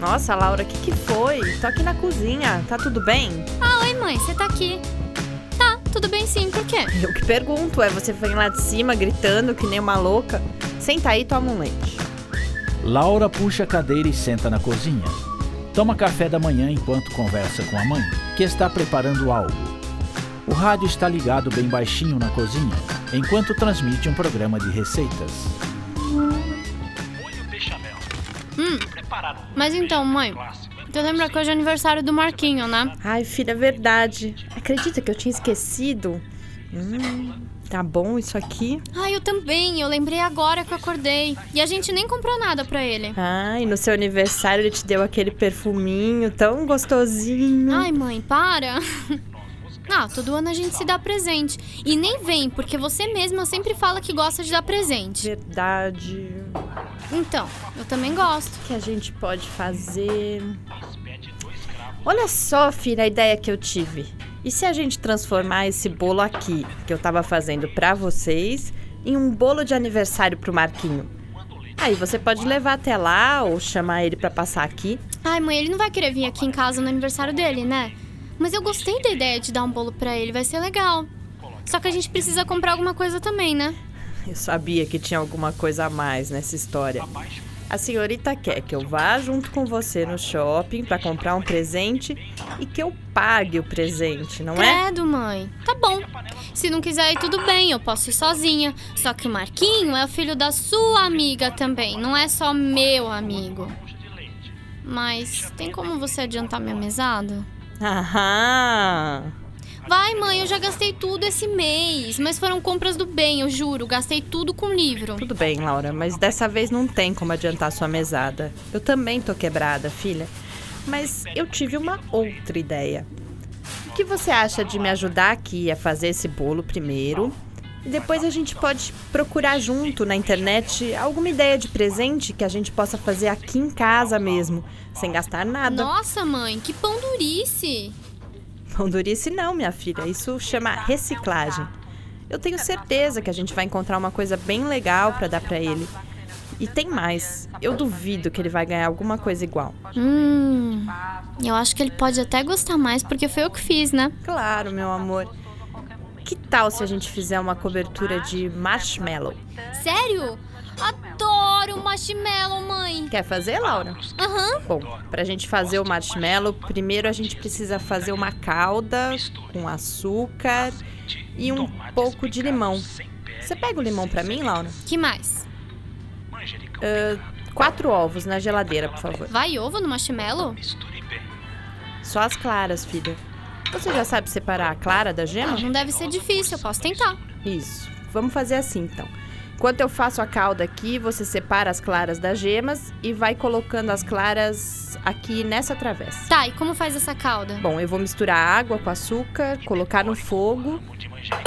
Nossa, Laura, o que, que foi? Tô aqui na cozinha. Tá tudo bem? Ah, oi, mãe, você tá aqui. Tá, tudo bem sim, por quê? Eu que pergunto, é você vem lá de cima gritando que nem uma louca. Senta aí e toma um leite. Laura puxa a cadeira e senta na cozinha. Toma café da manhã enquanto conversa com a mãe, que está preparando algo. O rádio está ligado bem baixinho na cozinha, enquanto transmite um programa de receitas. Hum, mas então, mãe, tu lembra que hoje é aniversário do Marquinho, né? Ai, filha, é verdade. Acredita que eu tinha esquecido? Hum, tá bom isso aqui? Ai, eu também. Eu lembrei agora que eu acordei. E a gente nem comprou nada pra ele. Ai, no seu aniversário ele te deu aquele perfuminho tão gostosinho. Ai, mãe, para. Ah, todo ano a gente se dá presente. E nem vem, porque você mesma sempre fala que gosta de dar presente. Verdade. Então, eu também gosto. O que a gente pode fazer? Olha só, filha, a ideia que eu tive. E se a gente transformar esse bolo aqui, que eu tava fazendo para vocês, em um bolo de aniversário pro Marquinho? Aí você pode levar até lá ou chamar ele para passar aqui. Ai, mãe, ele não vai querer vir aqui em casa no aniversário dele, né? Mas eu gostei da ideia de dar um bolo para ele, vai ser legal. Só que a gente precisa comprar alguma coisa também, né? Eu sabia que tinha alguma coisa a mais nessa história. A senhorita quer que eu vá junto com você no shopping para comprar um presente e que eu pague o presente, não é? Credo, mãe. Tá bom. Se não quiser ir, tudo bem, eu posso ir sozinha. Só que o Marquinho é o filho da sua amiga também, não é só meu amigo. Mas tem como você adiantar minha mesada? Aham. Vai, mãe, eu já gastei tudo esse mês. Mas foram compras do bem, eu juro. Gastei tudo com livro. Tudo bem, Laura, mas dessa vez não tem como adiantar sua mesada. Eu também tô quebrada, filha. Mas eu tive uma outra ideia. O que você acha de me ajudar aqui a fazer esse bolo primeiro? Depois a gente pode procurar junto na internet alguma ideia de presente que a gente possa fazer aqui em casa mesmo, sem gastar nada. Nossa, mãe, que pão durice! Pão durice não, minha filha. Isso chama reciclagem. Eu tenho certeza que a gente vai encontrar uma coisa bem legal para dar para ele. E tem mais. Eu duvido que ele vai ganhar alguma coisa igual. Hum. Eu acho que ele pode até gostar mais porque foi eu que fiz, né? Claro, meu amor. Tal se a gente fizer uma cobertura de marshmallow? Sério? Adoro marshmallow, mãe. Quer fazer, Laura? Aham. Uhum. Bom, pra gente fazer o marshmallow, primeiro a gente precisa fazer uma calda com açúcar e um pouco de limão. Você pega o limão pra mim, Laura? Que mais? Uh, quatro ovos na geladeira, por favor. Vai ovo no marshmallow? Só as claras, filha. Você já sabe separar a clara da gema? Ah, não deve ser difícil, eu posso tentar. Isso. Vamos fazer assim então. Enquanto eu faço a calda aqui, você separa as claras das gemas e vai colocando as claras aqui nessa travessa. Tá, e como faz essa calda? Bom, eu vou misturar água com açúcar, colocar no fogo.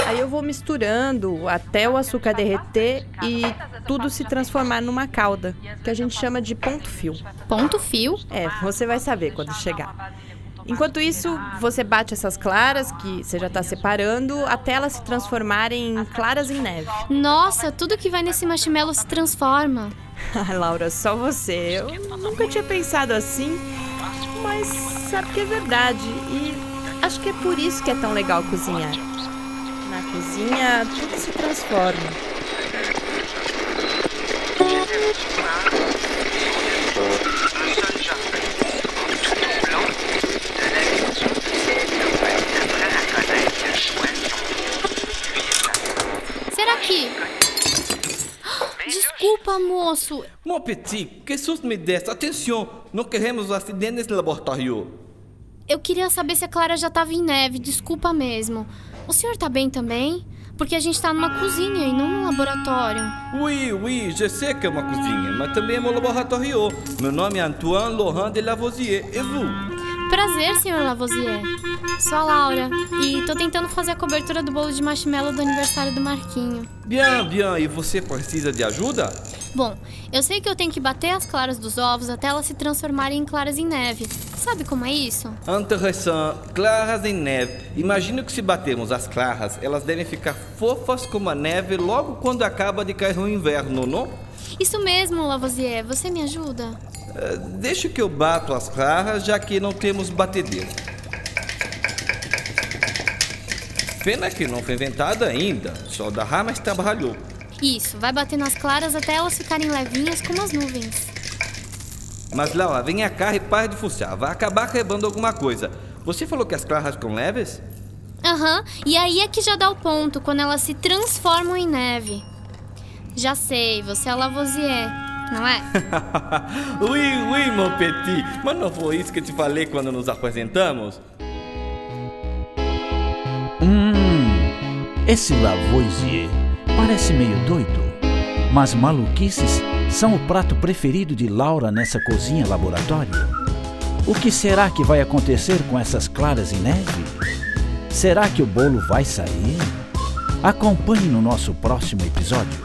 Aí eu vou misturando até o açúcar derreter e tudo se transformar numa calda, que a gente chama de ponto fio. Ponto fio? É, você vai saber quando chegar. Enquanto isso, você bate essas claras que você já está separando até elas se transformarem em claras em neve. Nossa, tudo que vai nesse marshmallow se transforma. Ah, Laura, só você. Eu nunca tinha pensado assim, mas sabe que é verdade. E acho que é por isso que é tão legal cozinhar. Na cozinha, tudo se transforma. Desculpa, moço. Mon petit, que susto me desse. Atenção, não queremos acidente nesse laboratório. Eu queria saber se a Clara já tava em neve. Desculpa mesmo. O senhor tá bem também? Porque a gente tá numa cozinha e não num laboratório. Oui, oui, je sais que é uma cozinha, mas também é meu laboratório. Meu nome é Antoine Laurent de Lavoisier. E vous? Prazer, senhor Lavoisier. Sou a Laura e tô tentando fazer a cobertura do bolo de marshmallow do aniversário do Marquinho. Bien, bien. E você precisa de ajuda? Bom, eu sei que eu tenho que bater as claras dos ovos até elas se transformarem em claras em neve. Sabe como é isso? Interessante. Claras em neve. Imagino que se batermos as claras, elas devem ficar fofas como a neve logo quando acaba de cair o inverno, não? Isso mesmo, Lavoisier. Você me ajuda? Uh, deixa que eu bato as claras, já que não temos batedeira. Pena que não foi inventada ainda. Só dará mais trabalho. Isso, vai bater nas claras até elas ficarem levinhas como as nuvens. Mas Laura, venha cá e pare de fuçar. Vai acabar quebrando alguma coisa. Você falou que as claras ficam leves? Aham, uhum. e aí é que já dá o ponto, quando elas se transformam em neve. Já sei, você é Lavoisier, não é? oui, oui, mon petit. Mas não foi isso que eu te falei quando nos apresentamos? Hum, esse Lavoisier parece meio doido. Mas maluquices são o prato preferido de Laura nessa cozinha laboratório. O que será que vai acontecer com essas claras em neve? Será que o bolo vai sair? Acompanhe no nosso próximo episódio.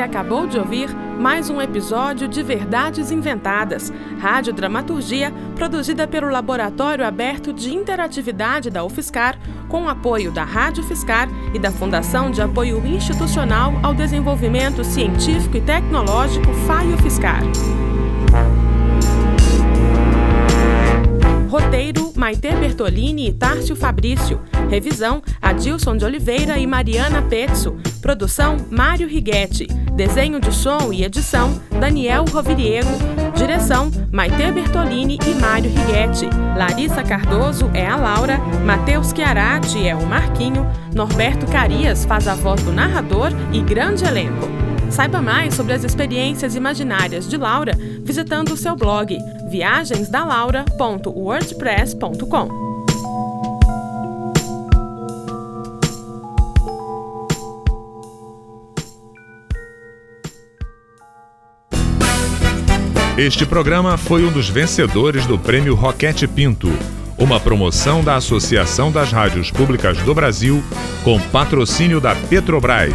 Acabou de ouvir mais um episódio de Verdades Inventadas, rádio dramaturgia produzida pelo Laboratório Aberto de Interatividade da UFSCar, com apoio da Rádio Fiscar e da Fundação de Apoio Institucional ao Desenvolvimento Científico e Tecnológico FAIO Fiscar. Roteiro: Maite Bertolini e Tárcio Fabrício. Revisão: Adilson de Oliveira e Mariana Pezzo. Produção: Mário Righetti. Desenho de som e edição: Daniel Roviriego. Direção: Maite Bertolini e Mário Righetti. Larissa Cardoso é a Laura. Matheus Chiarati é o Marquinho. Norberto Carias faz a voz do narrador e grande elenco. Saiba mais sobre as experiências imaginárias de Laura visitando o seu blog viagensdalaura.wordpress.com. Este programa foi um dos vencedores do Prêmio Roquete Pinto, uma promoção da Associação das Rádios Públicas do Brasil, com patrocínio da Petrobras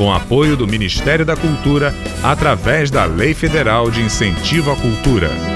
com apoio do Ministério da Cultura através da Lei Federal de Incentivo à Cultura.